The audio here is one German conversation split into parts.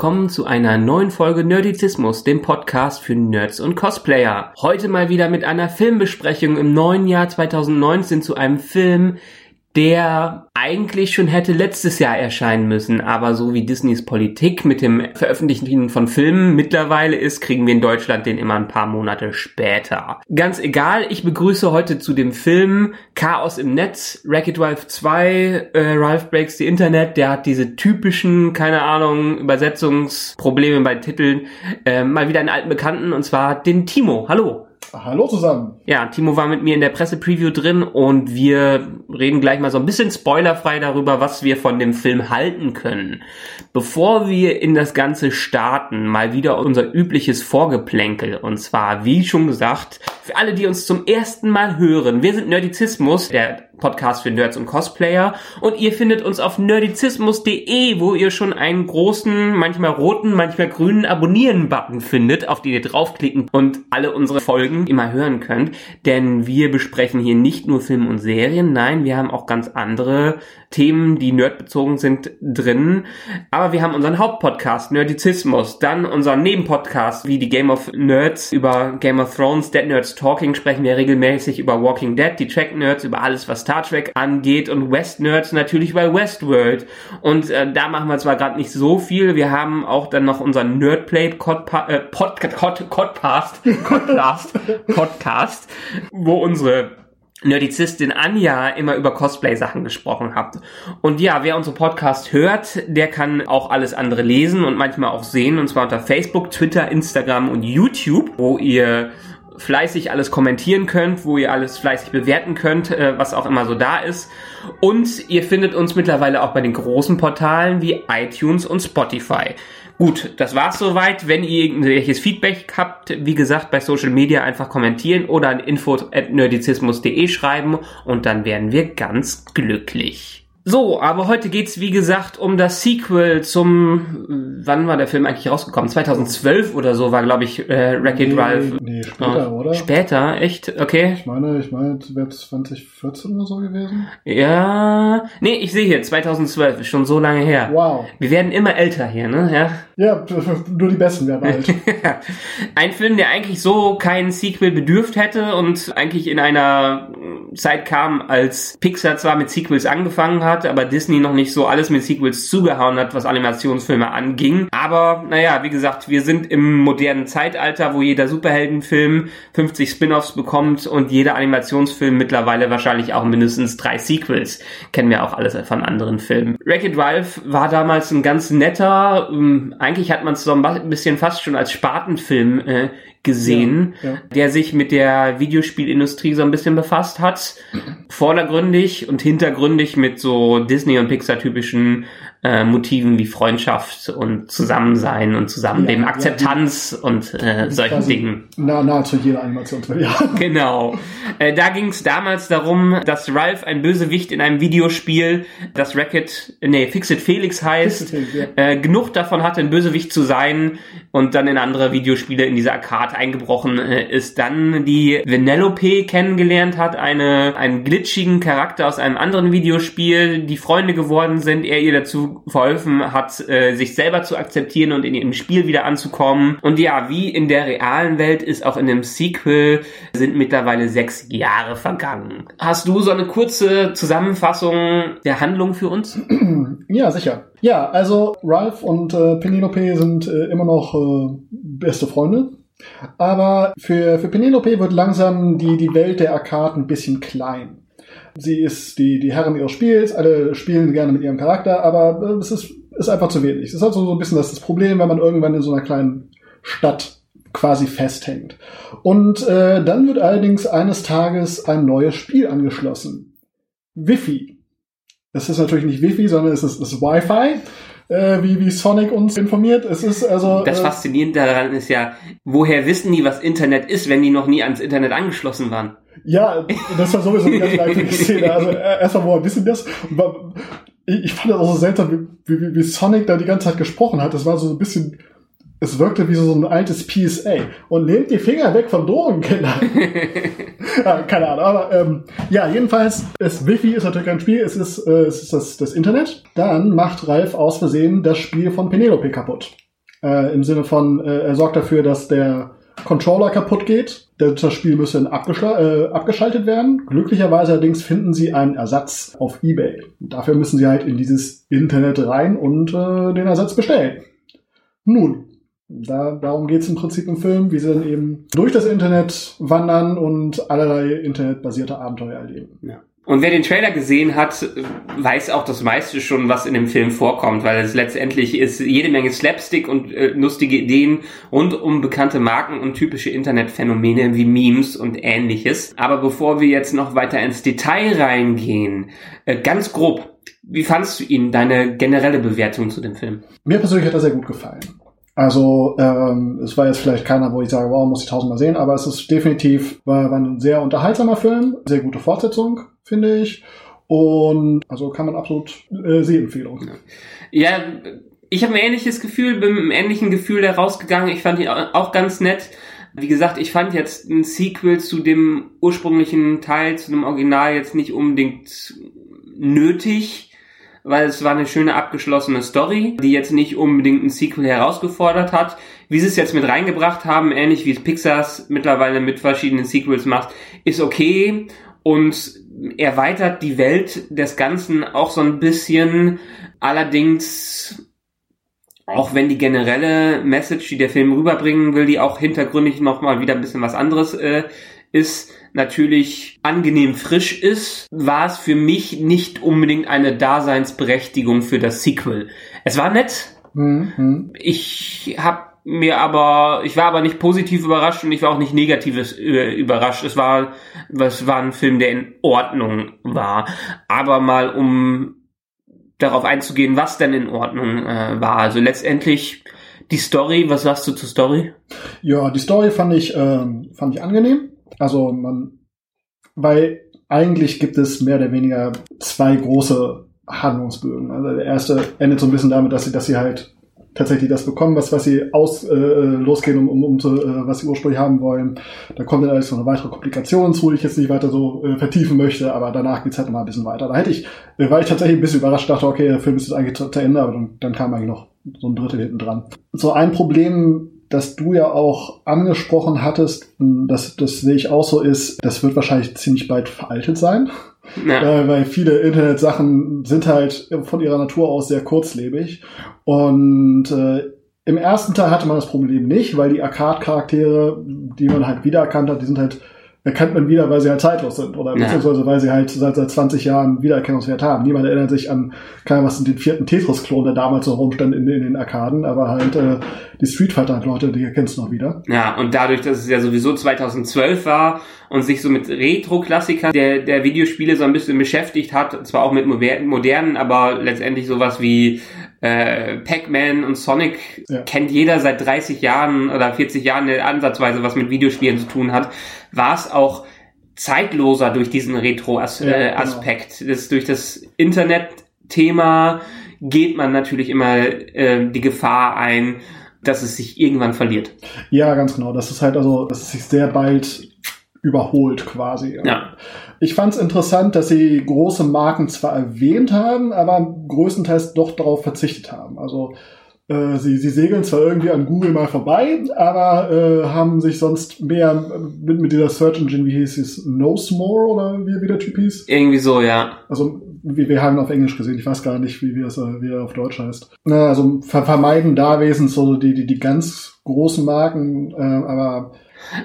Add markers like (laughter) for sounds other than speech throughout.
Willkommen zu einer neuen Folge Nerdizismus, dem Podcast für Nerds und Cosplayer. Heute mal wieder mit einer Filmbesprechung im neuen Jahr 2019 zu einem Film, der eigentlich schon hätte letztes Jahr erscheinen müssen, aber so wie Disneys Politik mit dem Veröffentlichen von Filmen mittlerweile ist, kriegen wir in Deutschland den immer ein paar Monate später. Ganz egal, ich begrüße heute zu dem Film Chaos im Netz, Wreck-It Ralph 2, äh, Ralph Breaks the Internet, der hat diese typischen, keine Ahnung, Übersetzungsprobleme bei Titeln, äh, mal wieder einen alten Bekannten und zwar den Timo. Hallo. Hallo zusammen. Ja, Timo war mit mir in der Pressepreview drin und wir reden gleich mal so ein bisschen spoilerfrei darüber, was wir von dem Film halten können. Bevor wir in das Ganze starten, mal wieder unser übliches Vorgeplänkel. Und zwar, wie schon gesagt, für alle, die uns zum ersten Mal hören, wir sind Nerdizismus, der Podcast für Nerds und Cosplayer. Und ihr findet uns auf nerdizismus.de, wo ihr schon einen großen, manchmal roten, manchmal grünen Abonnieren-Button findet, auf den ihr draufklicken und alle unsere Folgen immer hören könnt. Denn wir besprechen hier nicht nur Filme und Serien, nein, wir haben auch ganz andere Themen, die nerdbezogen sind, drin. Aber wir haben unseren Hauptpodcast, Nerdizismus, dann unseren Nebenpodcast, wie die Game of Nerds über Game of Thrones, Dead Nerds Talking, sprechen wir regelmäßig über Walking Dead, die Track Nerds, über alles, was Star Trek angeht und West Nerds natürlich bei Westworld. Und äh, da machen wir zwar gerade nicht so viel, wir haben auch dann noch unseren Nerdplay Podpa äh, Pod Pod Podcast, Podcast, (laughs) Podcast, wo unsere Nerdizistin Anja immer über Cosplay-Sachen gesprochen hat. Und ja, wer unseren Podcast hört, der kann auch alles andere lesen und manchmal auch sehen, und zwar unter Facebook, Twitter, Instagram und YouTube, wo ihr fleißig alles kommentieren könnt, wo ihr alles fleißig bewerten könnt, äh, was auch immer so da ist. Und ihr findet uns mittlerweile auch bei den großen Portalen wie iTunes und Spotify. Gut, das war's soweit. Wenn ihr irgendwelches Feedback habt, wie gesagt, bei Social Media einfach kommentieren oder an info@nerdizismus.de schreiben und dann werden wir ganz glücklich. So, aber heute geht's wie gesagt um das Sequel zum wann war der Film eigentlich rausgekommen? 2012 oder so war glaube ich äh, Wreck-It Nee, Ralph. nee, später, oder? Später, echt? Okay. Ich meine, ich meine, es wäre 2014 oder so gewesen. Ja, nee, ich sehe hier 2012, ist schon so lange her. Wow. Wir werden immer älter hier, ne? Ja. Ja, (laughs) nur die Besten werden alt. (laughs) Ein Film, der eigentlich so kein Sequel bedürft hätte und eigentlich in einer Zeit kam, als Pixar zwar mit Sequels angefangen hat, aber Disney noch nicht so alles mit Sequels zugehauen hat, was Animationsfilme anging. Aber naja, wie gesagt, wir sind im modernen Zeitalter, wo jeder Superheldenfilm 50 Spin-offs bekommt und jeder Animationsfilm mittlerweile wahrscheinlich auch mindestens drei Sequels. Kennen wir auch alles von anderen Filmen. Wreck-It Ralph war damals ein ganz netter, ähm, eigentlich hat man es so ein bisschen fast schon als Spatenfilm äh, gesehen, Ja, ja. der sich mit der Videospielindustrie so ein bisschen befasst hat. Vordergründig und hintergründig mit so Disney- und Pixar-typischen äh, Motiven wie Freundschaft und Zusammensein und Zusammenleben, Ja, ja, Akzeptanz und äh, solchen Dingen. Na, nahezu jeder Animationsfilm, ja. (laughs) Genau. Äh, da ging es damals darum, dass Ralph ein Bösewicht in einem Videospiel, das Racket, nee, Fixit Felix heißt, Fix It Felix, äh, genug davon hatte, ein Bösewicht zu sein und dann in andere Videospiele in diese Arcade eingebrochen äh, ist, dann die Vanellope kennengelernt hat, eine, einen glitschigen Charakter aus einem anderen Videospiel, die Freunde geworden sind, er ihr dazu verholfen hat, äh, sich selber zu akzeptieren und in ihrem Spiel wieder anzukommen. Und ja, wie in der realen Welt ist auch in dem Sequel sind mittlerweile sechs Jahre vergangen. Hast du so eine kurze Zusammenfassung der Handlung für uns? (clears throat) Ja, sicher. Ja, also Ralph und äh, Penelope sind äh, immer noch äh, beste Freunde. Aber für, für Penelope wird langsam die, die Welt der Arcade ein bisschen klein. Sie ist die, die Herrin ihres Spiels, alle spielen gerne mit ihrem Charakter, aber äh, es ist, ist einfach zu wenig. Es ist also so ein bisschen das, das Problem, wenn man irgendwann in so einer kleinen Stadt quasi festhängt. Und äh, dann wird allerdings eines Tages ein neues Spiel angeschlossen. Wifi. Es ist natürlich nicht Wifi, sondern es ist, ist Wi-Fi. Äh, wie, wie Sonic uns informiert. Es ist also. Das äh, Faszinierende daran ist ja, woher wissen die, was Internet ist, wenn die noch nie ans Internet angeschlossen waren? Ja, das war sowieso eine ganz merkwürdige Szene. Also äh, (laughs) erstmal, woher wissen das? Ich fand das auch so seltsam, wie, wie, wie Sonic da die ganze Zeit gesprochen hat. Das war so ein bisschen, es wirkte wie so ein altes PSA. Und nehmt die Finger weg von Drogenkinder. (laughs) ja, keine Ahnung. Aber ähm, ja, jedenfalls, es, Wifi ist natürlich ein Spiel, es ist, äh, es ist das, das Internet. Dann macht Ralf aus Versehen das Spiel von Penelope kaputt. Äh, Im Sinne von, äh, er sorgt dafür, dass der Controller kaputt geht. Das Spiel müsste dann äh, abgeschaltet werden. Glücklicherweise allerdings finden sie einen Ersatz auf Ebay. Dafür müssen sie halt in dieses Internet rein und äh, den Ersatz bestellen. Nun, da, darum geht's im Prinzip im Film, wie sie dann eben durch das Internet wandern und allerlei internetbasierte Abenteuer erleben. Und wer den Trailer gesehen hat, weiß auch das meiste schon, was in dem Film vorkommt, weil es letztendlich ist jede Menge Slapstick und äh, lustige Ideen rund um bekannte Marken und typische Internetphänomene wie Memes und ähnliches. Aber bevor wir jetzt noch weiter ins Detail reingehen, äh, ganz grob, wie fandst du ihn, deine generelle Bewertung zu dem Film? Mir persönlich hat er sehr gut gefallen. Also ähm, es war jetzt vielleicht keiner, wo ich sage, wow, muss ich tausendmal sehen, aber es ist definitiv war, war ein sehr unterhaltsamer Film, sehr gute Fortsetzung, finde ich. Und also kann man absolut äh, Sehempfehlung. Ja, ich habe ein ähnliches Gefühl, bin mit einem ähnlichen Gefühl da rausgegangen. Ich fand ihn au- auch ganz nett. Wie gesagt, ich fand jetzt ein Sequel zu dem ursprünglichen Teil, zu dem Original jetzt nicht unbedingt nötig, weil es war eine schöne abgeschlossene Story, die jetzt nicht unbedingt ein Sequel herausgefordert hat. Wie sie es jetzt mit reingebracht haben, ähnlich wie es Pixars mittlerweile mit verschiedenen Sequels macht, ist okay und erweitert die Welt des Ganzen auch so ein bisschen. Allerdings, auch wenn die generelle Message, die der Film rüberbringen will, die auch hintergründig nochmal wieder ein bisschen was anderes äh, ist, natürlich angenehm frisch ist, war es für mich nicht unbedingt eine Daseinsberechtigung für das Sequel. Es war nett. Hm, hm. Ich habe mir aber, ich war aber nicht positiv überrascht und ich war auch nicht negatives äh, überrascht. Es war, es war ein Film, der in Ordnung war. Aber mal um darauf einzugehen, was denn in Ordnung äh, war. Also letztendlich die Story, was sagst du zur Story? Ja, die Story fand ich, ähm, fand ich angenehm. Also man, weil eigentlich gibt es mehr oder weniger zwei große Handlungsbögen. Also der erste endet so ein bisschen damit, dass sie, dass sie halt tatsächlich das bekommen, was, was sie aus äh, losgehen, um, um, um zu, äh, was sie ursprünglich haben wollen. Da kommt dann alles noch eine weitere Komplikation zu, die ich jetzt nicht weiter so äh, vertiefen möchte, aber danach geht's halt immer ein bisschen weiter. Da hätte ich, äh, war ich tatsächlich ein bisschen überrascht, dachte, okay, der Film ist jetzt eigentlich zu, zu Ende, aber dann, dann kam eigentlich noch so ein Drittel hinten dran. So ein Problem, das du ja auch angesprochen hattest, das, das sehe ich auch so, ist, das wird wahrscheinlich ziemlich bald veraltet sein. Ja. Äh, weil viele Internetsachen sind halt von ihrer Natur aus sehr kurzlebig. Und äh, im ersten Teil hatte man das Problem nicht, weil die Arcade-Charaktere, die man halt wiedererkannt hat, die sind halt, erkennt man wieder, weil sie halt zeitlos sind. Oder Ja. beziehungsweise weil sie halt seit, seit 20 Jahren Wiedererkennungswert haben. Niemand erinnert sich an, keine was den vierten Tetris-Klon, der damals noch rumstand in, in den Arkaden, aber halt äh, die Street Fighter-Leute, die erkennst du noch wieder. Ja, und dadurch, dass es ja sowieso 2012 war und sich so mit Retro-Klassikern der, der Videospiele so ein bisschen beschäftigt hat, zwar auch mit moder- modernen, aber letztendlich sowas wie äh, Pac-Man und Sonic Ja. kennt jeder seit 30 Jahren oder 40 Jahren ansatzweise was mit Videospielen zu tun hat, war es auch zeitloser durch diesen Ja, Retro-Aspekt. Das, durch das Internet-Thema geht man natürlich immer äh, die Gefahr ein, dass es sich irgendwann verliert. Ja, ganz genau. Das ist halt also, dass es sich sehr bald überholt quasi. Ja. Ich fand es interessant, dass sie große Marken zwar erwähnt haben, aber größtenteils doch darauf verzichtet haben. Also äh, sie, sie segeln zwar irgendwie an Google mal vorbei, aber äh, haben sich sonst mehr mit, mit dieser Search Engine, wie hieß es, More oder wie, wie der Typ hieß? Irgendwie so, ja. Also wir, wir haben auf Englisch gesehen, ich weiß gar nicht, wie, wie, das, wie er auf Deutsch heißt. Na, also ver vermeiden da wesentlich so die, die, die ganz großen Marken, äh, aber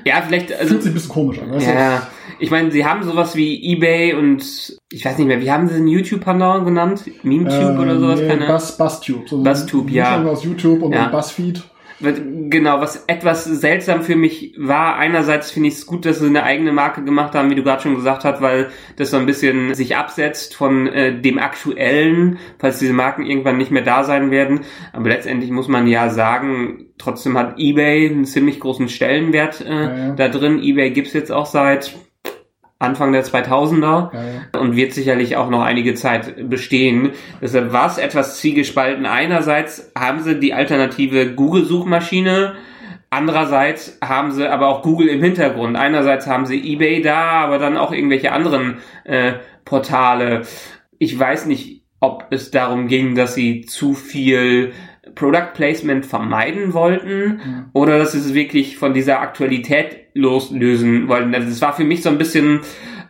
Ja, vielleicht, also, fühlt sich ein bisschen komisch an. Weißt du? ja, ich meine, sie haben sowas wie Ebay und, ich weiß nicht mehr, wie haben sie den YouTube-Pendant genannt? MemeTube oder sowas? Ähm, nee, Keine. Buzz, BuzzTube. So BuzzTube, ja. Aus YouTube und, Ja. BuzzFeed. Genau, was etwas seltsam für mich war, einerseits finde ich es gut, dass sie eine eigene Marke gemacht haben, wie du gerade schon gesagt hast, weil das so ein bisschen sich absetzt von äh, dem aktuellen, falls diese Marken irgendwann nicht mehr da sein werden. Aber letztendlich muss man ja sagen, trotzdem hat eBay einen ziemlich großen Stellenwert äh, ja, ja. da drin. eBay gibt's jetzt auch seit Anfang der 2000er ja, ja. und wird sicherlich auch noch einige Zeit bestehen. Deshalb war es etwas zwiegespalten. Einerseits haben sie die alternative Google-Suchmaschine, andererseits haben sie aber auch Google im Hintergrund. Einerseits haben sie eBay da, aber dann auch irgendwelche anderen äh, Portale. Ich weiß nicht, ob es darum ging, dass sie zu viel Product Placement vermeiden wollten ja. oder dass sie es wirklich von dieser Aktualität loslösen wollten. Also das war für mich so ein bisschen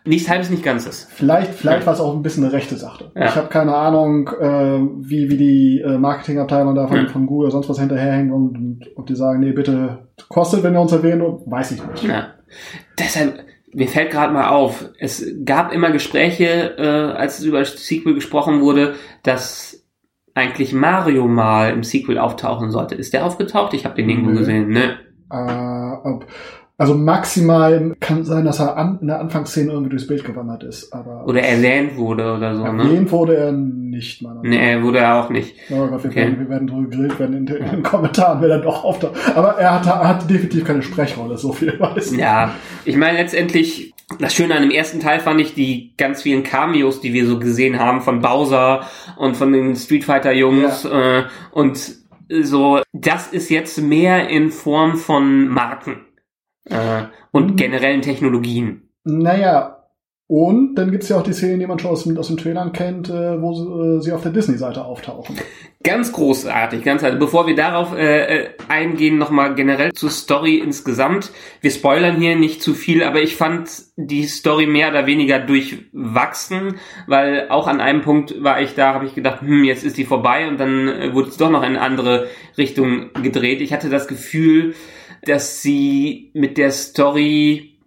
nichts halbes, nicht ganzes. Vielleicht, vielleicht ja. war es auch ein bisschen eine rechte Sache. Ja. Ich habe keine Ahnung, äh, wie, wie die äh, Marketingabteilung da von, ja. von Google oder sonst was hinterherhängt und, und ob die sagen, nee, bitte kostet, wenn ihr uns erwähnt, weiß ich nicht. Ja. Deshalb, mir fällt gerade mal auf, es gab immer Gespräche, äh, als über das Sequel gesprochen wurde, dass eigentlich Mario mal im Sequel auftauchen sollte. Ist der aufgetaucht? Ich habe den irgendwo nee. gesehen. Ne? Äh, also maximal kann sein, dass er an, in der Anfangsszene irgendwie durchs Bild gewandert ist. Aber oder erwähnt wurde oder so. Ne? Erwähnt ne? wurde er nicht, meiner Nee, er wurde er auch nicht. Oh Gott, wir, okay. werden, wir werden drüber gegrillt werden in, in, den Kommentaren, wer dann doch auftaucht. Aber er hat, er hat definitiv keine Sprechrolle, so viel weiß ich. Ja, ich meine letztendlich das Schöne an dem ersten Teil fand ich die ganz vielen Cameos, die wir so gesehen haben von Bowser und von den Street Fighter Jungs ja. äh, und so. Das ist jetzt mehr in Form von Marken äh, und mhm. generellen Technologien. Naja, und dann gibt's ja auch die Szenen, die man schon aus, aus den Trailern kennt, äh, wo sie, äh, sie auf der Disney-Seite auftauchen. Ganz großartig, ganz also bevor wir darauf äh, äh, eingehen, nochmal generell zur Story insgesamt. Wir spoilern hier nicht zu viel, aber ich fand die Story mehr oder weniger durchwachsen, weil auch an einem Punkt war ich da, habe ich gedacht, hm, jetzt ist die vorbei und dann äh, wurde es doch noch in eine andere Richtung gedreht. Ich hatte das Gefühl, dass sie mit der Story,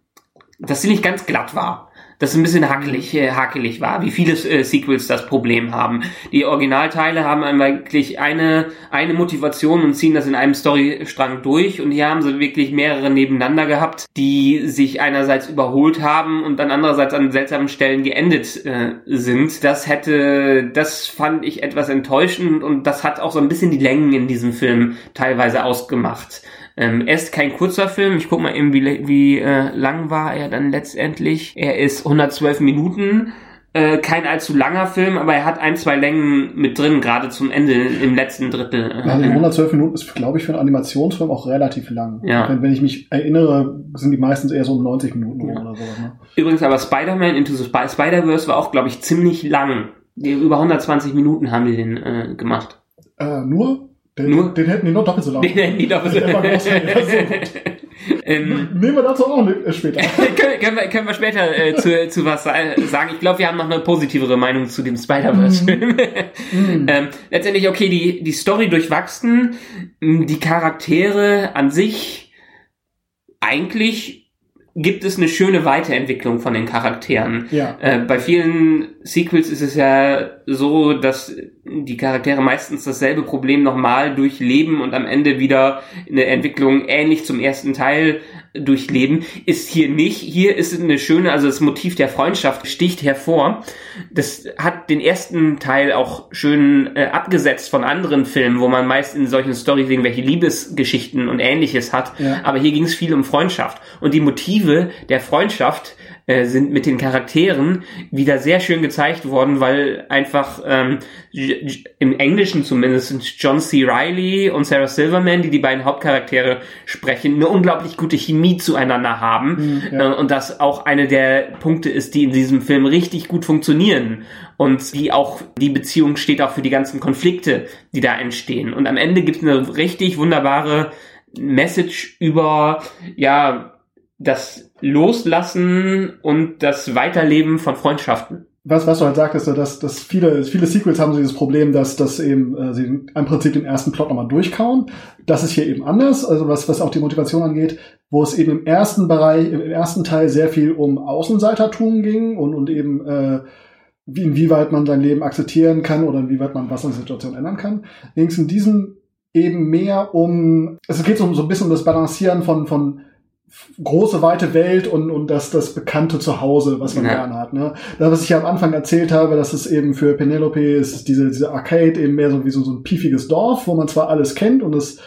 dass sie nicht ganz glatt war das ein bisschen hakelig, äh, hakelig war, wie viele äh, Sequels das Problem haben. Die Originalteile haben eigentlich eine, eine Motivation und ziehen das in einem Storystrang durch und hier haben sie wirklich mehrere nebeneinander gehabt, die sich einerseits überholt haben und dann andererseits an seltsamen Stellen geendet äh, sind. Das hätte, das fand ich etwas enttäuschend und das hat auch so ein bisschen die Längen in diesem Film teilweise ausgemacht. Ähm, er ist kein kurzer Film. Ich guck mal eben, wie, wie äh, lang war er dann letztendlich. Er ist 112 Minuten. Äh, kein allzu langer Film, aber er hat ein, zwei Längen mit drin, gerade zum Ende im letzten Drittel. Ja, 112 Minuten ist, glaube ich, für einen Animationsfilm auch relativ lang. Ja. Wenn, wenn ich mich erinnere, sind die meistens eher so um 90 Minuten ja. oder so. Ne? Übrigens aber Spider-Man Into the Spider-Verse war auch, glaube ich, ziemlich lang. Über 120 Minuten haben die den äh, gemacht. Äh, nur? Den, Nur? den hätten die noch doppelt so lang. Den hätten die doppelt so lang. (laughs) ähm, Nehmen wir dazu auch äh, später. (laughs) können, können, wir, können wir später äh, zu, zu was sagen. Ich glaube, wir haben noch eine positivere Meinung zu dem Spider-Verse-Film. Mm. (laughs) ähm, letztendlich, okay, die, die Story durchwachsen, die Charaktere an sich eigentlich gibt es eine schöne Weiterentwicklung von den Charakteren. Ja. Äh, bei vielen Sequels ist es ja so, dass die Charaktere meistens dasselbe Problem nochmal durchleben und am Ende wieder eine Entwicklung ähnlich zum ersten Teil durchleben. Ist hier nicht. Hier ist eine schöne, also das Motiv der Freundschaft sticht hervor. Das hat den ersten Teil auch schön äh, abgesetzt von anderen Filmen, wo man meist in solchen Storys irgendwelche Liebesgeschichten und ähnliches hat. Ja. Aber hier ging es viel um Freundschaft. Und die Motive der Freundschaft äh, sind mit den Charakteren wieder sehr schön gezeigt worden, weil einfach ähm, im Englischen zumindest John C. Riley und Sarah Silverman, die die beiden Hauptcharaktere sprechen, eine unglaublich gute Chemie zueinander haben mhm, ja. äh, und das auch eine der Punkte ist, die in diesem Film richtig gut funktionieren und die auch die Beziehung steht auch für die ganzen Konflikte, die da entstehen und am Ende gibt es eine richtig wunderbare Message über ja das Loslassen und das Weiterleben von Freundschaften. Was, was du halt sagtest, dass, dass viele, viele Sequels haben so dieses Problem, dass, dass eben äh, sie im Prinzip den ersten Plot nochmal durchkauen. Das ist hier eben anders, also was, was auch die Motivation angeht, wo es eben im ersten Bereich, im ersten Teil sehr viel um Außenseitertum ging und, und eben äh, wie, inwieweit man sein Leben akzeptieren kann oder inwieweit man was an der Situation ändern kann. Links in diesem eben mehr um, es geht so, so ein bisschen um das Balancieren von, von große, weite Welt und, und das, das bekannte Zuhause, was man ja. gerne hat. Ne? Das, was ich ja am Anfang erzählt habe, dass es eben für Penelope ist, diese, diese Arcade eben mehr so wie so, so ein piefiges Dorf, wo man zwar alles kennt und es,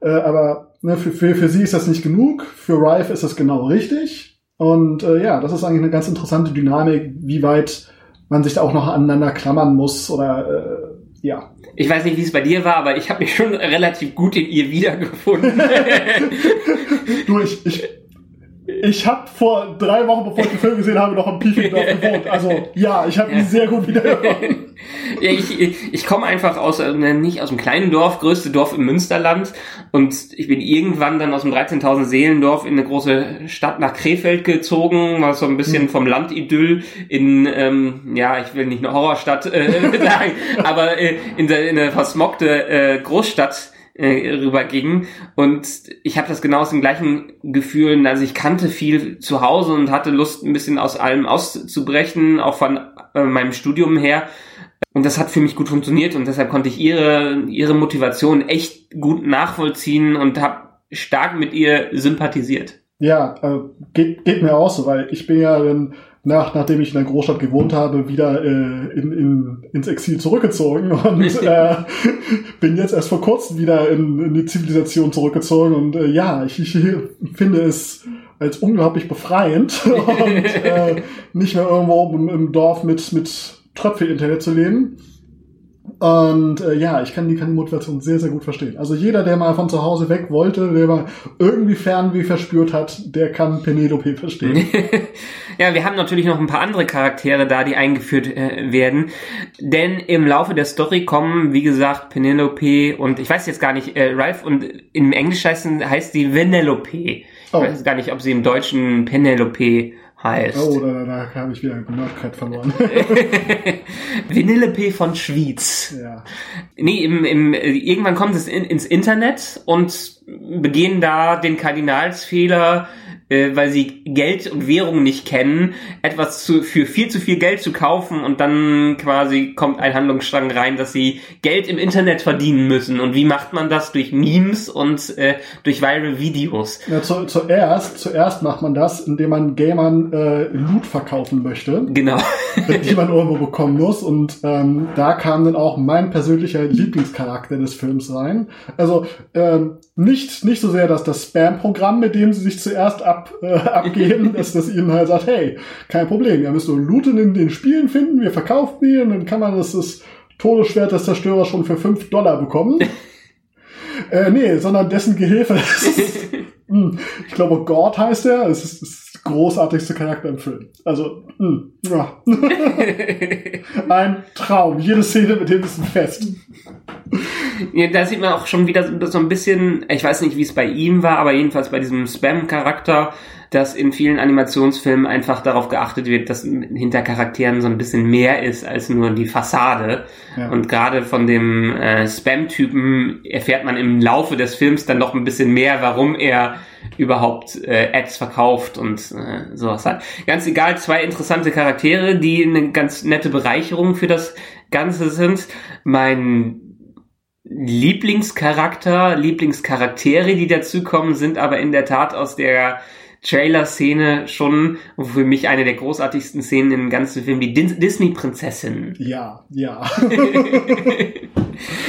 äh, aber ne, für, für, für sie ist das nicht genug, für Rife ist das genau richtig. Und äh, ja, das ist eigentlich eine ganz interessante Dynamik, wie weit man sich da auch noch aneinander klammern muss oder äh, ja. Ich weiß nicht, wie es bei dir war, aber ich habe mich schon relativ gut in ihr wiedergefunden. du, ich, ich, ich habe vor drei Wochen, bevor ich den Film gesehen habe, noch im Piefendorf gewohnt. Also ja, ich habe ihn sehr gut wiedergefunden. (laughs) ich ich, komme einfach aus, äh, nicht aus einem kleinen Dorf, größte Dorf im Münsterland. Und ich bin irgendwann dann aus dem 13.000 Seelendorf in eine große Stadt nach Krefeld gezogen, war so ein bisschen hm. vom Landidyll in, ähm, ja, ich will nicht eine Horrorstadt äh, (laughs) sagen, aber äh, in, der, in eine versmockte äh, Großstadt äh, rüberging. Und ich habe das genau aus dem gleichen Gefühl, also ich kannte viel zu Hause und hatte Lust, ein bisschen aus allem auszubrechen, auch von äh, meinem Studium her. Und das hat für mich gut funktioniert und deshalb konnte ich ihre, ihre Motivation echt gut nachvollziehen und habe stark mit ihr sympathisiert. Ja, äh, geht, geht mir auch so, weil ich bin ja dann nach, nachdem ich in der Großstadt gewohnt habe, wieder äh, in, in, ins Exil zurückgezogen (laughs) und äh, bin jetzt erst vor kurzem wieder in, in die Zivilisation zurückgezogen und äh, ja, ich, ich finde es als unglaublich befreiend (laughs) und äh, nicht mehr irgendwo im, im Dorf mit, mit Tröpfel-Internet zu leben. Und äh, ja, ich kann die, kann die Motivation sehr, sehr gut verstehen. Also jeder, der mal von zu Hause weg wollte, der mal irgendwie Fernweh verspürt hat, der kann Penelope verstehen. (laughs) ja, wir haben natürlich noch ein paar andere Charaktere da, die eingeführt äh, werden. Denn im Laufe der Story kommen, wie gesagt, Penelope und ich weiß jetzt gar nicht, äh, Ralph und im Englisch heißt, heißt sie Venelope. Oh. Ich weiß gar nicht, ob sie im Deutschen Penelope heißt. Oh, da, da habe ich wieder Nerdcat verloren. (laughs) Vanillepe von Schwyz. Ja. Nee, im, im, irgendwann kommt es in, ins Internet und begehen da den Kardinalsfehler, äh, weil sie Geld und Währung nicht kennen, etwas zu, für viel zu viel Geld zu kaufen und dann quasi kommt ein Handlungsstrang rein, dass sie Geld im Internet verdienen müssen. Und wie macht man das? Durch Memes und äh, durch viral Videos. Ja, zu, zuerst, zuerst macht man das, indem man Gamern äh, Loot verkaufen möchte. Genau. (laughs) die man irgendwo bekommen muss. Und ähm, da kam dann auch mein persönlicher Lieblingscharakter des Films rein. Also ähm, nicht, nicht so sehr dass das Spam-Programm, mit dem sie sich zuerst ab äh, (laughs) abgeben, dass das ihnen halt sagt, hey, kein Problem, ihr müsst nur Loot in den Spielen finden, wir verkaufen die und dann kann man das, das Todesschwert des Zerstörers schon für 5 Dollar bekommen. (laughs) äh, nee, sondern dessen Gehilfe. Ist, (laughs) hm, ich glaube, God heißt er. Es ist, ist der großartigste Charakter im Film. Also, mh, hm, ja. (laughs) ein Traum. Jede Szene mit dem ist ein Fest. Ja, da sieht man auch schon wieder so ein bisschen, ich weiß nicht, wie es bei ihm war, aber jedenfalls bei diesem Spam-Charakter, dass in vielen Animationsfilmen einfach darauf geachtet wird, dass hinter Charakteren so ein bisschen mehr ist als nur die Fassade. Ja. Und gerade von dem äh, Spam-Typen erfährt man im Laufe des Films dann noch ein bisschen mehr, warum er überhaupt äh, Ads verkauft und äh, sowas hat. Ganz egal, zwei interessante Charaktere, die eine ganz nette Bereicherung für das Ganze sind. Mein Lieblingscharakter, Lieblingscharaktere, die dazukommen, sind aber in der Tat aus der Trailer-Szene schon für mich eine der großartigsten Szenen im ganzen Film, die Disney-Prinzessin. Ja, ja. (laughs)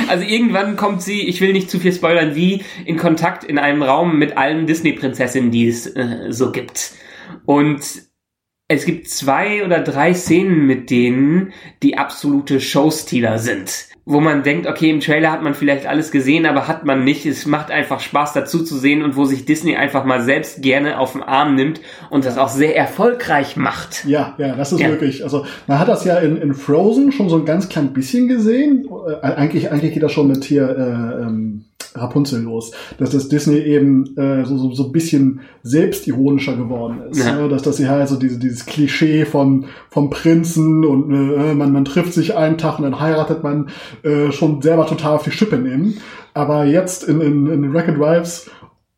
also irgendwann kommt sie, ich will nicht zu viel spoilern, wie in Kontakt in einem Raum mit allen Disney-Prinzessinnen, die es äh, so gibt. Und es gibt zwei oder drei Szenen mit denen, die absolute Showstealer sind wo man denkt, okay, im Trailer hat man vielleicht alles gesehen, aber hat man nicht. Es macht einfach Spaß dazu zu sehen und wo sich Disney einfach mal selbst gerne auf den Arm nimmt und das auch sehr erfolgreich macht. Ja, ja, das ist ja. wirklich, also man hat das ja in, in Frozen schon so ein ganz klein bisschen gesehen. Äh, eigentlich, eigentlich geht das schon mit hier äh, ähm, Rapunzel los, dass das Disney eben äh, so, so, so ein bisschen selbstironischer geworden ist. Ja. Ne? Dass, dass sie halt so diese, dieses Klischee von, vom Prinzen und äh, man, man trifft sich einen Tag und dann heiratet man äh, schon selber total auf die Schippe nehmen. Aber jetzt in, in, in Racket Drives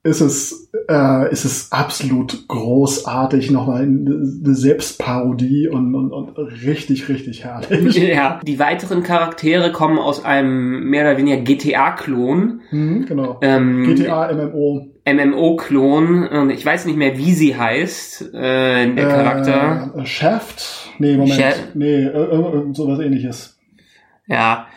ist es, äh, ist es absolut großartig, nochmal eine Selbstparodie und, und, und richtig, richtig herrlich. (laughs) Ja, die weiteren Charaktere kommen aus einem mehr oder weniger GTA-Klon. Mhm, genau. Ähm, GTA, MMO. MMO-Klon. Und Ich weiß nicht mehr, wie sie heißt, äh, der Charakter. Äh, Shaft? Nee, Moment. Shaft? Nee, ir- ir- irgend sowas ähnliches. Ja.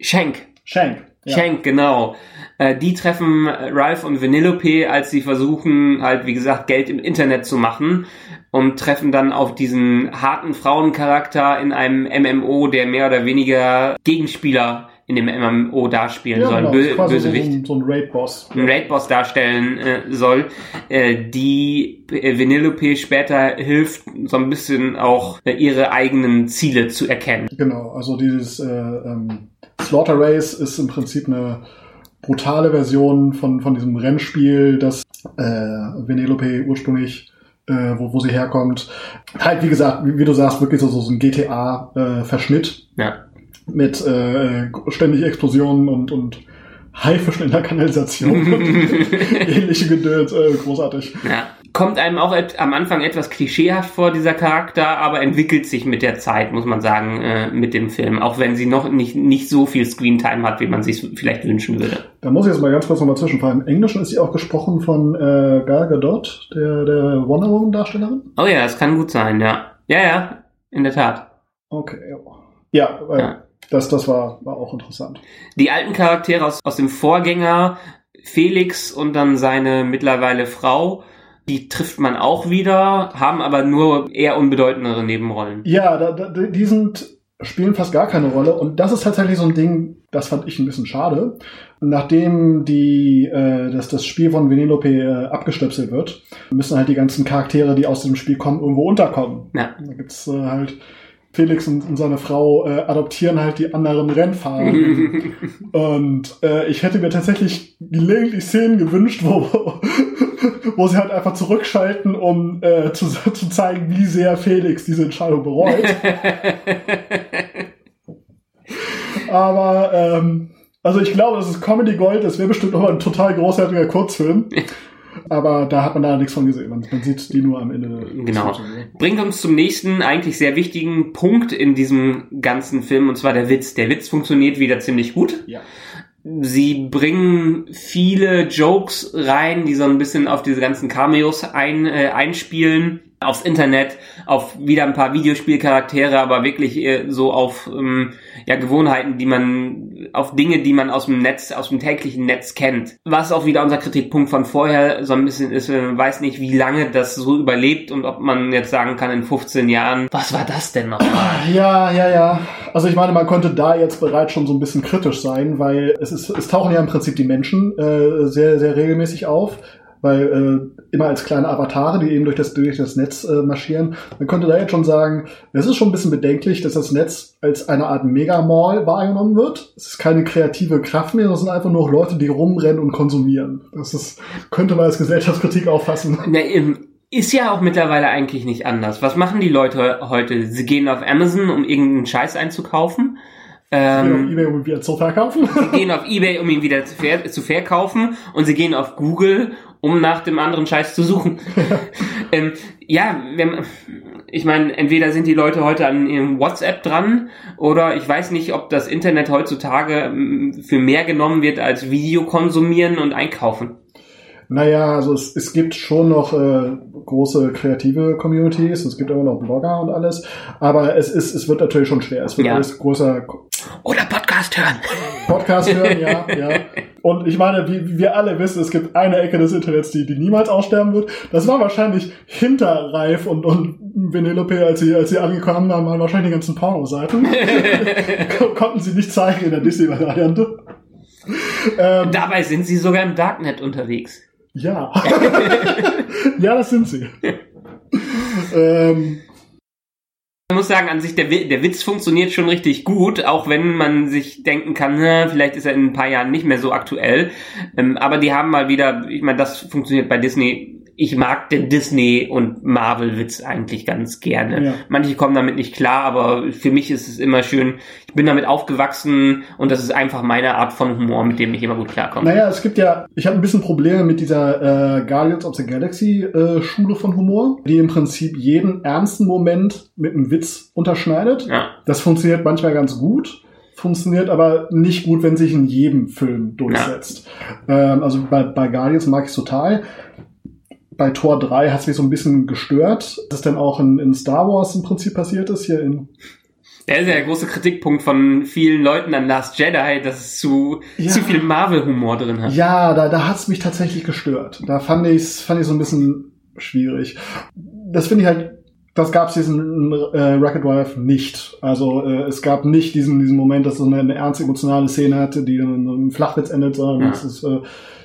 Shank. Shank. Ja. Shank, genau. Äh, die treffen Ralph und Vanellope, als sie versuchen, halt, wie gesagt, Geld im Internet zu machen und treffen dann auf diesen harten Frauencharakter in einem MMO, der mehr oder weniger Gegenspieler in dem MMO darspielen Ja, soll, genau. Bö quasi so, Bösewicht. ein, so ein Raid-Boss. Raidboss darstellen äh, soll, äh, die äh, Vanellope später hilft, so ein bisschen auch äh, ihre eigenen Ziele zu erkennen. Genau, also dieses äh, ähm, Slaughter Race ist im Prinzip eine brutale Version von, von diesem Rennspiel, das äh, Venelope ursprünglich, äh, wo, wo sie herkommt. Halt, wie gesagt, wie, wie du sagst, wirklich so, so ein GTA-Verschnitt Ja. mit äh, ständig Explosionen und, und Haifischen in der Kanalisation (laughs) ähnliche Gedöns. Äh, großartig. Ja. Kommt einem auch am Anfang etwas klischeehaft vor, dieser Charakter, aber entwickelt sich mit der Zeit, muss man sagen, äh, mit dem Film. Auch wenn sie noch nicht, nicht so viel Screentime hat, wie man sich vielleicht wünschen würde. Da muss ich jetzt mal ganz kurz nochmal zwischenfallen. Im Englischen ist sie auch gesprochen von äh, Gal Gadot, der, der Wonder Woman-Darstellerin. Oh ja, das kann gut sein, ja. Ja, ja, in der Tat. Okay, ja. Ja, äh, Ja. Das, das war, war auch interessant. Die alten Charaktere aus, aus dem Vorgänger, Felix und dann seine mittlerweile Frau, die trifft man auch wieder, haben aber nur eher unbedeutendere Nebenrollen. Ja, da, da, die sind, spielen fast gar keine Rolle. Und das ist tatsächlich so ein Ding, das fand ich ein bisschen schade. Nachdem die, äh, das, das Spiel von Venelope äh, abgestöpselt wird, müssen halt die ganzen Charaktere, die aus dem Spiel kommen, irgendwo unterkommen. Ja. Da gibt's äh, halt Felix und, und seine Frau äh, adoptieren halt die anderen Rennfahrer. (laughs) Und äh, ich hätte mir tatsächlich gelegentlich Szenen gewünscht, wo, (laughs) wo sie halt einfach zurückschalten, um äh, zu, (laughs) zu zeigen, wie sehr Felix diese Entscheidung bereut. Aber ähm, also ich glaube, das ist Comedy Gold. Das wäre bestimmt noch mal ein total großartiger Kurzfilm. Aber da hat man da nichts von gesehen. Man, man sieht die nur am Ende. Genau. Films. Bringt uns zum nächsten eigentlich sehr wichtigen Punkt in diesem ganzen Film, und zwar der Witz. Der Witz funktioniert wieder ziemlich gut. Ja. Sie bringen viele Jokes rein, die so ein bisschen auf diese ganzen Cameos ein, äh, einspielen. Aufs Internet, auf wieder ein paar Videospielcharaktere, aber wirklich äh, so auf ähm, ja, Gewohnheiten, die man, auf Dinge, die man aus dem Netz, aus dem täglichen Netz kennt. Was auch wieder unser Kritikpunkt von vorher so ein bisschen ist, man weiß nicht, wie lange das so überlebt und ob man jetzt sagen kann in 15 Jahren, was war das denn nochmal? Ja, ja, ja. Also ich meine, man konnte da jetzt bereits schon so ein bisschen kritisch sein, weil es ist, es tauchen ja im Prinzip die Menschen äh, sehr, sehr regelmäßig auf, weil äh, immer als kleine Avatare, die eben durch das durch das Netz äh, marschieren. Man könnte da jetzt schon sagen, es ist schon ein bisschen bedenklich, dass das Netz als eine Art Megamall wahrgenommen wird. Es ist keine kreative Kraft mehr, das sind einfach nur Leute, die rumrennen und konsumieren. Das ist, könnte man als Gesellschaftskritik auffassen. Na, ähm, ist ja auch mittlerweile eigentlich nicht anders. Was machen die Leute heute? Sie gehen auf Amazon, um irgendeinen Scheiß einzukaufen. Gehen auf Ähm, Ebay um wieder zu verkaufen. sie gehen auf Ebay, um ihn wieder zu, ver zu verkaufen. Und sie gehen auf Google, um nach dem anderen Scheiß zu suchen. (laughs) ähm, ja, wenn, ich meine, entweder sind die Leute heute an ihrem WhatsApp dran oder ich weiß nicht, ob das Internet heutzutage ähm, für mehr genommen wird als Video konsumieren und einkaufen. Naja, also es, es gibt schon noch äh, große kreative Communities, es gibt immer noch Blogger und alles, aber es ist, es wird natürlich schon schwer. Es wird Ja. alles größer Oder Podcast hören. Podcast hören, ja, ja. Und ich meine, wie, wir alle wissen, es gibt eine Ecke des Internets, die, die niemals aussterben wird. Das war wahrscheinlich hinter Ralf und, und Venelope, als sie, als sie angekommen haben, waren wahrscheinlich die ganzen Pornoseiten. (laughs) Konnten sie nicht zeigen in der Disney-Variante. Ähm, Dabei sind sie sogar im Darknet unterwegs. Ja. (laughs) ja, das sind sie. (laughs) ähm, Ich muss sagen, an sich, der, der Witz funktioniert schon richtig gut, auch wenn man sich denken kann, na, vielleicht ist er in ein paar Jahren nicht mehr so aktuell. Ähm, aber die haben mal wieder, ich meine, das funktioniert bei Disney ich mag den Disney und Marvel Witz eigentlich ganz gerne. Ja. Manche kommen damit nicht klar, aber für mich ist es immer schön. Ich bin damit aufgewachsen und das ist einfach meine Art von Humor, mit dem ich immer gut klarkomme. Naja, es gibt ja, ich habe ein bisschen Probleme mit dieser äh, Guardians of the Galaxy äh, Schule von Humor, die im Prinzip jeden ernsten Moment mit einem Witz unterschneidet. Ja. Das funktioniert manchmal ganz gut, funktioniert aber nicht gut, wenn sich in jedem Film durchsetzt. Ähm, also bei, bei Guardians mag ich total. Bei Tor 3 hat es mich so ein bisschen gestört, dass dann auch in, in Star Wars im Prinzip passiert ist, hier in Der ist ja der große Kritikpunkt von vielen Leuten an Last Jedi, dass es zu, Ja. zu viel Marvel-Humor drin hat. Ja, da, da hat's mich tatsächlich gestört. Da fand ich's fand ich so ein bisschen schwierig. Das finde ich halt, das gab's diesen äh, Rocket Drive nicht. Also äh, es gab nicht diesen diesen Moment, dass es so eine, eine ernst emotionale Szene hatte, die dann in so einem Flachwitz endet, sondern Ja. es ist, äh,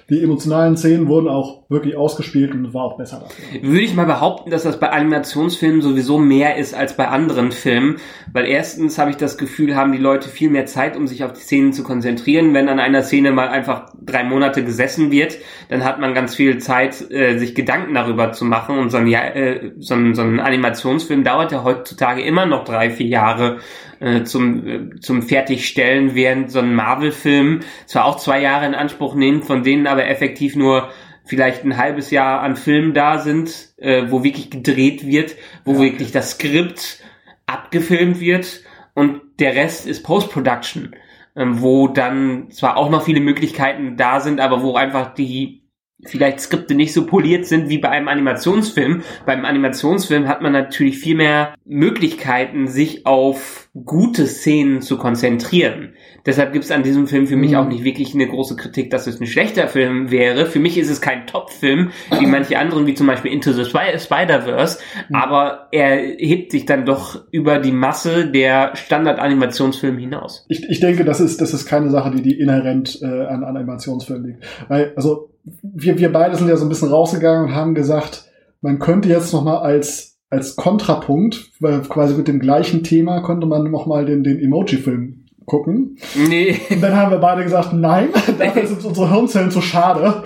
die emotionalen Szenen wurden auch wirklich ausgespielt und war auch besser dafür. Würde ich mal behaupten, dass das bei Animationsfilmen sowieso mehr ist als bei anderen Filmen, weil erstens habe ich das Gefühl, haben die Leute viel mehr Zeit, um sich auf die Szenen zu konzentrieren. Wenn an einer Szene mal einfach drei Monate gesessen wird, dann hat man ganz viel Zeit, äh, sich Gedanken darüber zu machen. Und so ein, Jahr, äh, so, ein, so ein Animationsfilm dauert ja heutzutage immer noch drei, vier Jahre äh, zum, äh, zum Fertigstellen, während so ein Marvel-Film zwar auch zwei Jahre in Anspruch nimmt, von denen aber effektiv nur vielleicht ein halbes Jahr an Filmen da sind, äh, wo wirklich gedreht wird, wo Ja. wirklich das Skript abgefilmt wird und der Rest ist Post-Production, wo dann zwar auch noch viele Möglichkeiten da sind, aber wo einfach die vielleicht Skripte nicht so poliert sind wie bei einem Animationsfilm. Beim Animationsfilm hat man natürlich viel mehr Möglichkeiten, sich auf gute Szenen zu konzentrieren. Deshalb gibt es an diesem Film für mich Mhm. auch nicht wirklich eine große Kritik, dass es ein schlechter Film wäre. Für mich ist es kein Top-Film, wie (clears throat) manche anderen, wie zum Beispiel Into the Spider-Verse, Mhm. aber er hebt sich dann doch über die Masse der Standard-Animationsfilme hinaus. Ich, ich denke, das ist, das ist keine Sache, die, die inhärent äh, an an Animationsfilmen liegt. Weil, also, wir, wir beide sind ja so ein bisschen rausgegangen und haben gesagt, man könnte jetzt noch mal als, als Kontrapunkt, weil quasi mit dem gleichen Thema könnte man noch mal den, den Emoji-Film gucken. Nee. Und dann haben wir beide gesagt, nein, (laughs) dafür sind unsere Hirnzellen zu schade.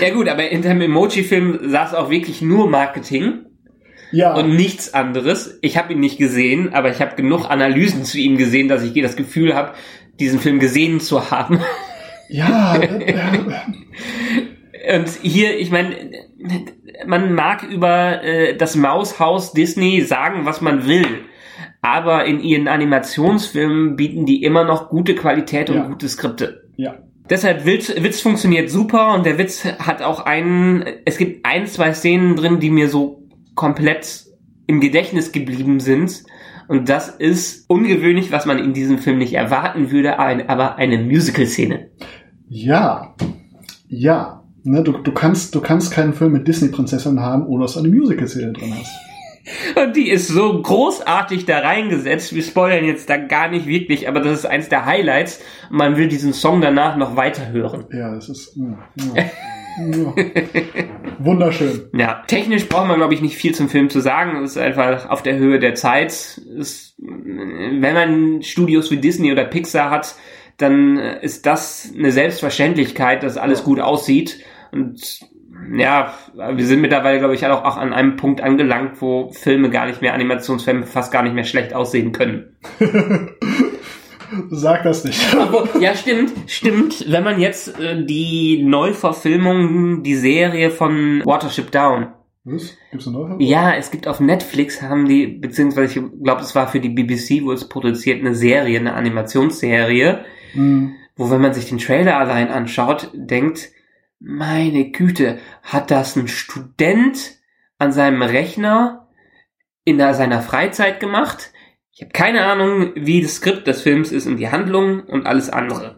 Ja gut, aber in dem Emoji-Film saß auch wirklich nur Marketing Ja, und nichts anderes. Ich habe ihn nicht gesehen, aber ich habe genug Analysen zu ihm gesehen, dass ich das Gefühl habe, diesen Film gesehen zu haben. ja, (laughs) äh, äh, Und hier, ich meine, man mag über äh, das Maushaus Disney sagen, was man will. Aber in ihren Animationsfilmen bieten die immer noch gute Qualität und Ja. gute Skripte. ja. Deshalb Witz, Witz funktioniert super und der Witz hat auch einen, es gibt ein, zwei Szenen drin, die mir so komplett im Gedächtnis geblieben sind. Und das ist ungewöhnlich, was man in diesem Film nicht erwarten würde, aber eine Musical-Szene. Ja, ja. Ne, du, du, kannst, du kannst keinen Film mit Disney-Prinzessinnen haben, ohne dass du eine Musical-Szene drin hast. Und die ist so großartig da reingesetzt. Wir spoilern jetzt da gar nicht wirklich, aber das ist eins der Highlights. Man will diesen Song danach noch weiter hören. Ja, das ist mm, ja, ja. wunderschön. Ja, technisch braucht man, glaube ich, nicht viel zum Film zu sagen. Es ist einfach auf der Höhe der Zeit. Es, wenn man Studios wie Disney oder Pixar hat, dann ist das eine Selbstverständlichkeit, dass alles gut aussieht. Und ja, wir sind mittlerweile, glaube ich, auch, auch an einem Punkt angelangt, wo Filme gar nicht mehr, Animationsfilme fast gar nicht mehr schlecht aussehen können. (laughs) Sag das nicht. (laughs) Ja, stimmt, stimmt. Wenn man jetzt äh, die Neuverfilmung, die Serie von Watership Down, Was? Gibt's eine neue? Ja, es gibt auf Netflix, haben die, beziehungsweise ich glaube, es war für die BBC, wo es produziert, eine Serie, eine Animationsserie, Hm. wo wenn man sich den Trailer allein anschaut, denkt, meine Güte, hat das ein Student an seinem Rechner in seiner Freizeit gemacht? Ich habe keine Ahnung, wie das Skript des Films ist und die Handlung und alles andere.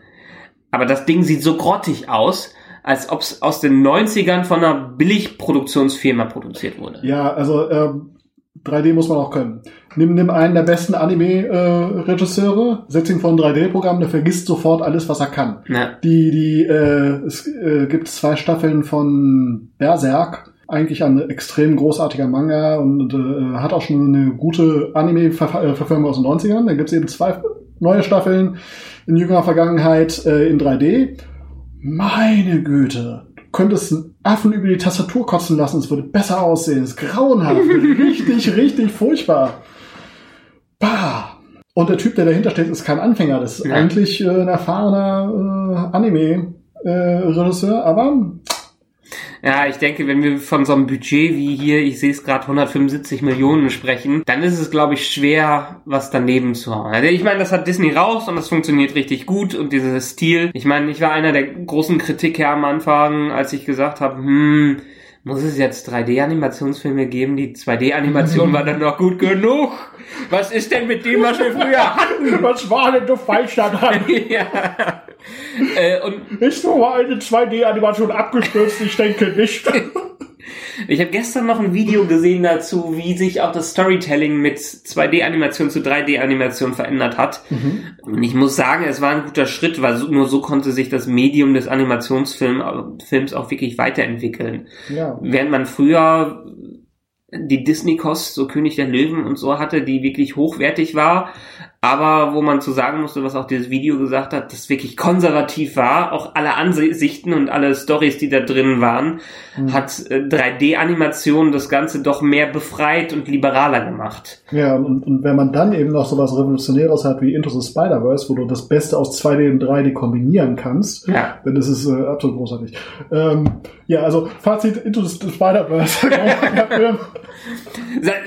Aber das Ding sieht so grottig aus, als ob es aus den 90ern von einer Billigproduktionsfirma produziert wurde. Ja, also ähm, 3D muss man auch können. Nimm, nimm einen der besten Anime-Regisseure, setz ihn vor ein 3D-Programm, der vergisst sofort alles, was er kann. Ja. Die, die, äh, es äh, gibt zwei Staffeln von Berserk, eigentlich ein extrem großartiger Manga und äh, hat auch schon eine gute Anime-Verfilmung aus den 90ern. Da gibt es eben zwei neue Staffeln in jüngerer Vergangenheit äh, in 3D. Meine Güte, könntest einen Affen über die Tastatur kotzen lassen, es würde besser aussehen. Es ist grauenhaft. (laughs) richtig, richtig furchtbar. Bah. Und der Typ, der dahinter steht, ist kein Anfänger. Das ist Ja. eigentlich äh, ein erfahrener äh, Anime-Regisseur, aber Ja, ich denke, wenn wir von so einem Budget wie hier, ich sehe es gerade 175 Millionen sprechen, dann ist es, glaube ich, schwer, was daneben zu hauen. Also ich meine, das hat Disney raus und das funktioniert richtig gut und dieses Stil. Ich meine, ich war einer der großen Kritiker am Anfang, als ich gesagt habe, hm, muss es jetzt 3D-Animationsfilme geben? Die 2D-Animation war dann noch gut genug. Was ist denn mit dem, was wir früher hatten? (laughs) was war denn so falsch daran? (laughs) ja. Äh, und Ist so eine 2D-Animation abgestürzt? Ich denke nicht. (laughs) Ich habe gestern noch ein Video gesehen dazu, wie sich auch das Storytelling mit 2D-Animation zu 3D-Animation verändert hat. Und ich muss sagen, es war ein guter Schritt, weil nur so konnte sich das Medium des Animationsfilms Films auch wirklich weiterentwickeln. ja. Während man früher die Disney-Kost, so König der Löwen und so hatte, die wirklich hochwertig war, aber wo man zu sagen musste, was auch dieses Video gesagt hat, das wirklich konservativ war, auch alle Ansichten und alle Stories, die da drin waren, hat äh, 3D-Animation das Ganze doch mehr befreit und liberaler gemacht. Ja, und, und wenn man dann eben noch so was Revolutionäres hat wie Into the Spider-Verse, wo du das Beste aus 2D und 3D kombinieren kannst, Ja. dann ist es äh, absolut großartig. Ähm, ja, also Fazit Into the Spider-Verse. (laughs)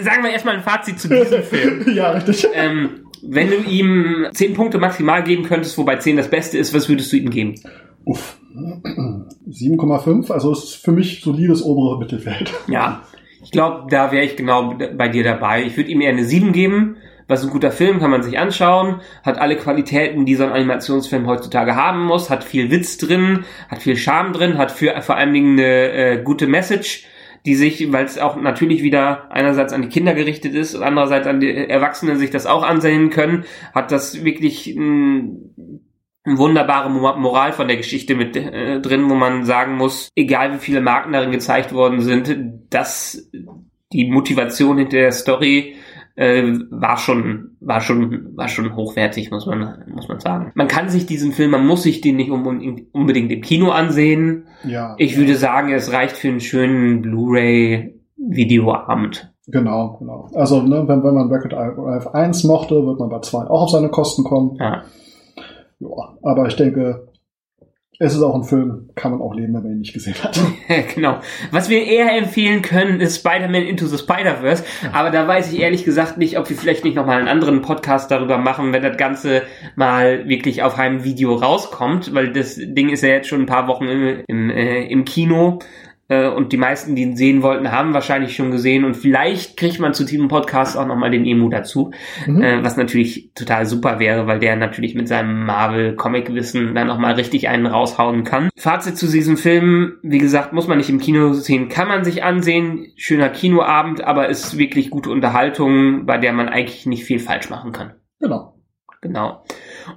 sagen wir erstmal ein Fazit zu diesem (laughs) Film. ja, richtig. Ähm, wenn du ihm 10 Punkte maximal geben könntest, wobei 10 das Beste ist, was würdest du ihm geben? Uff. 7,5, also es ist für mich solides obere Mittelfeld. Ja, ich glaube, da wäre ich genau bei dir dabei. Ich würde ihm eher eine 7 geben. Was ein guter Film, kann man sich anschauen, hat alle Qualitäten, die so ein Animationsfilm heutzutage haben muss, hat viel Witz drin, hat viel Charme drin, hat für, vor allen Dingen eine äh, gute Message, die sich, weil es auch natürlich wieder einerseits an die Kinder gerichtet ist und andererseits an die Erwachsenen sich das auch ansehen können, hat das wirklich ein, wunderbare Mo- Moral von der Geschichte mit äh, drin, wo man sagen muss, egal wie viele Marken darin gezeigt worden sind, dass die Motivation hinter der Story äh, war schon war schon war schon hochwertig muss man muss man sagen man kann sich diesen Film man muss sich den nicht unbedingt im Kino ansehen Ja. ich würde sagen es reicht für einen schönen Blu-ray Videoabend Genau, genau. Also, ne, wenn, wenn man Record Life 1 mochte, wird man bei 2 auch auf seine Kosten kommen. ja Ja, aber ich denke, es ist auch ein Film, kann man auch leben, wenn man ihn nicht gesehen hat. (laughs) genau. Was wir eher empfehlen können, ist Spider-Man Into the Spider-Verse. Aber da weiß ich ehrlich gesagt nicht, ob wir vielleicht nicht nochmal einen anderen Podcast darüber machen, wenn das Ganze mal wirklich auf einem Video rauskommt, weil das Ding ist ja jetzt schon ein paar Wochen im, im, äh, im Kino. Äh, Und die meisten, die ihn sehen wollten, haben wahrscheinlich schon gesehen. Und vielleicht kriegt man zu diesem Podcast auch nochmal den Emu dazu. Mhm. Äh, was natürlich total super wäre, weil der natürlich mit seinem Marvel-Comic-Wissen dann nochmal richtig einen raushauen kann. Fazit zu diesem Film, wie gesagt, muss man nicht im Kino sehen, kann man sich ansehen. Schöner Kinoabend, aber ist wirklich gute Unterhaltung, bei der man eigentlich nicht viel falsch machen kann. Genau. Genau.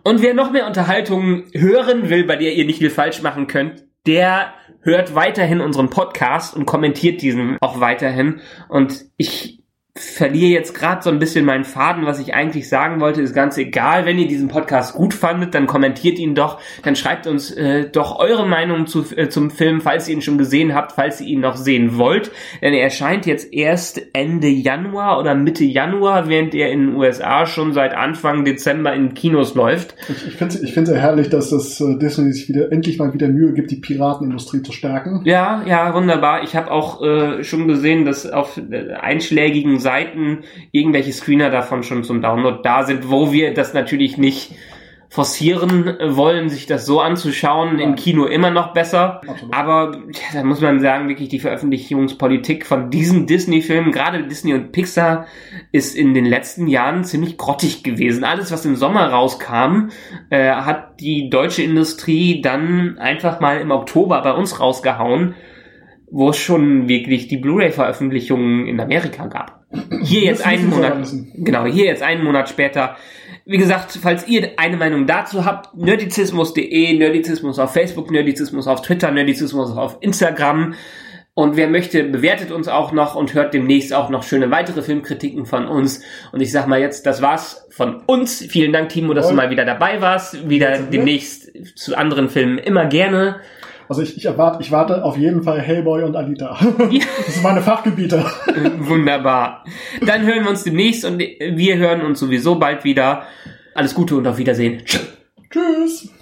Und wer noch mehr Unterhaltung hören will, bei der ihr nicht viel falsch machen könnt, der hört weiterhin unseren Podcast und kommentiert diesen auch weiterhin. Und ich verliere jetzt gerade so ein bisschen meinen Faden, was ich eigentlich sagen wollte, ist ganz egal. Wenn ihr diesen Podcast gut fandet, dann kommentiert ihn doch, dann schreibt uns äh, doch eure Meinung zu, äh, zum Film, falls ihr ihn schon gesehen habt, falls ihr ihn noch sehen wollt. Denn er erscheint jetzt erst Ende Januar oder Mitte Januar, während er in den USA schon seit Anfang Dezember in Kinos läuft. Ich, ich finde es ich find's sehr herrlich, dass das äh, Disney sich wieder endlich mal wieder Mühe gibt, die Piratenindustrie zu stärken. Ja, ja, wunderbar. Ich habe auch äh, schon gesehen, dass auf äh, einschlägigen Seiten irgendwelche Screener davon schon zum Download da sind, wo wir das natürlich nicht forcieren äh, wollen, sich das so anzuschauen. Im Nein. Kino immer noch besser. Absolut. Aber ja, da muss man sagen, wirklich die Veröffentlichungspolitik von diesen Disney-Filmen, gerade Disney und Pixar, ist in den letzten Jahren ziemlich grottig gewesen. Alles, was im Sommer rauskam, äh, hat die deutsche Industrie dann einfach mal im Oktober bei uns rausgehauen, wo es schon wirklich die Blu-ray-Veröffentlichungen in Amerika gab. Hier jetzt einen Monat, genau, hier jetzt einen Monat später. Wie gesagt, falls ihr eine Meinung dazu habt, nerdizismus.de, Nerdizismus auf Facebook, Nerdizismus auf Twitter, Nerdizismus auf Instagram. Und wer möchte, bewertet uns auch noch und hört demnächst auch noch schöne weitere Filmkritiken von uns. Und ich sag mal jetzt, das war's von uns. Vielen Dank, Timo, dass du Jawohl. mal wieder dabei warst. Wieder demnächst zu anderen Filmen immer gerne. Also ich, ich erwarte, ich warte auf jeden Fall Hellboy und Alita. Ja. (laughs) Das sind meine Fachgebiete. Wunderbar. Dann hören wir uns demnächst und wir hören uns sowieso bald wieder. Alles Gute und auf Wiedersehen. Tschüss. Tschüss.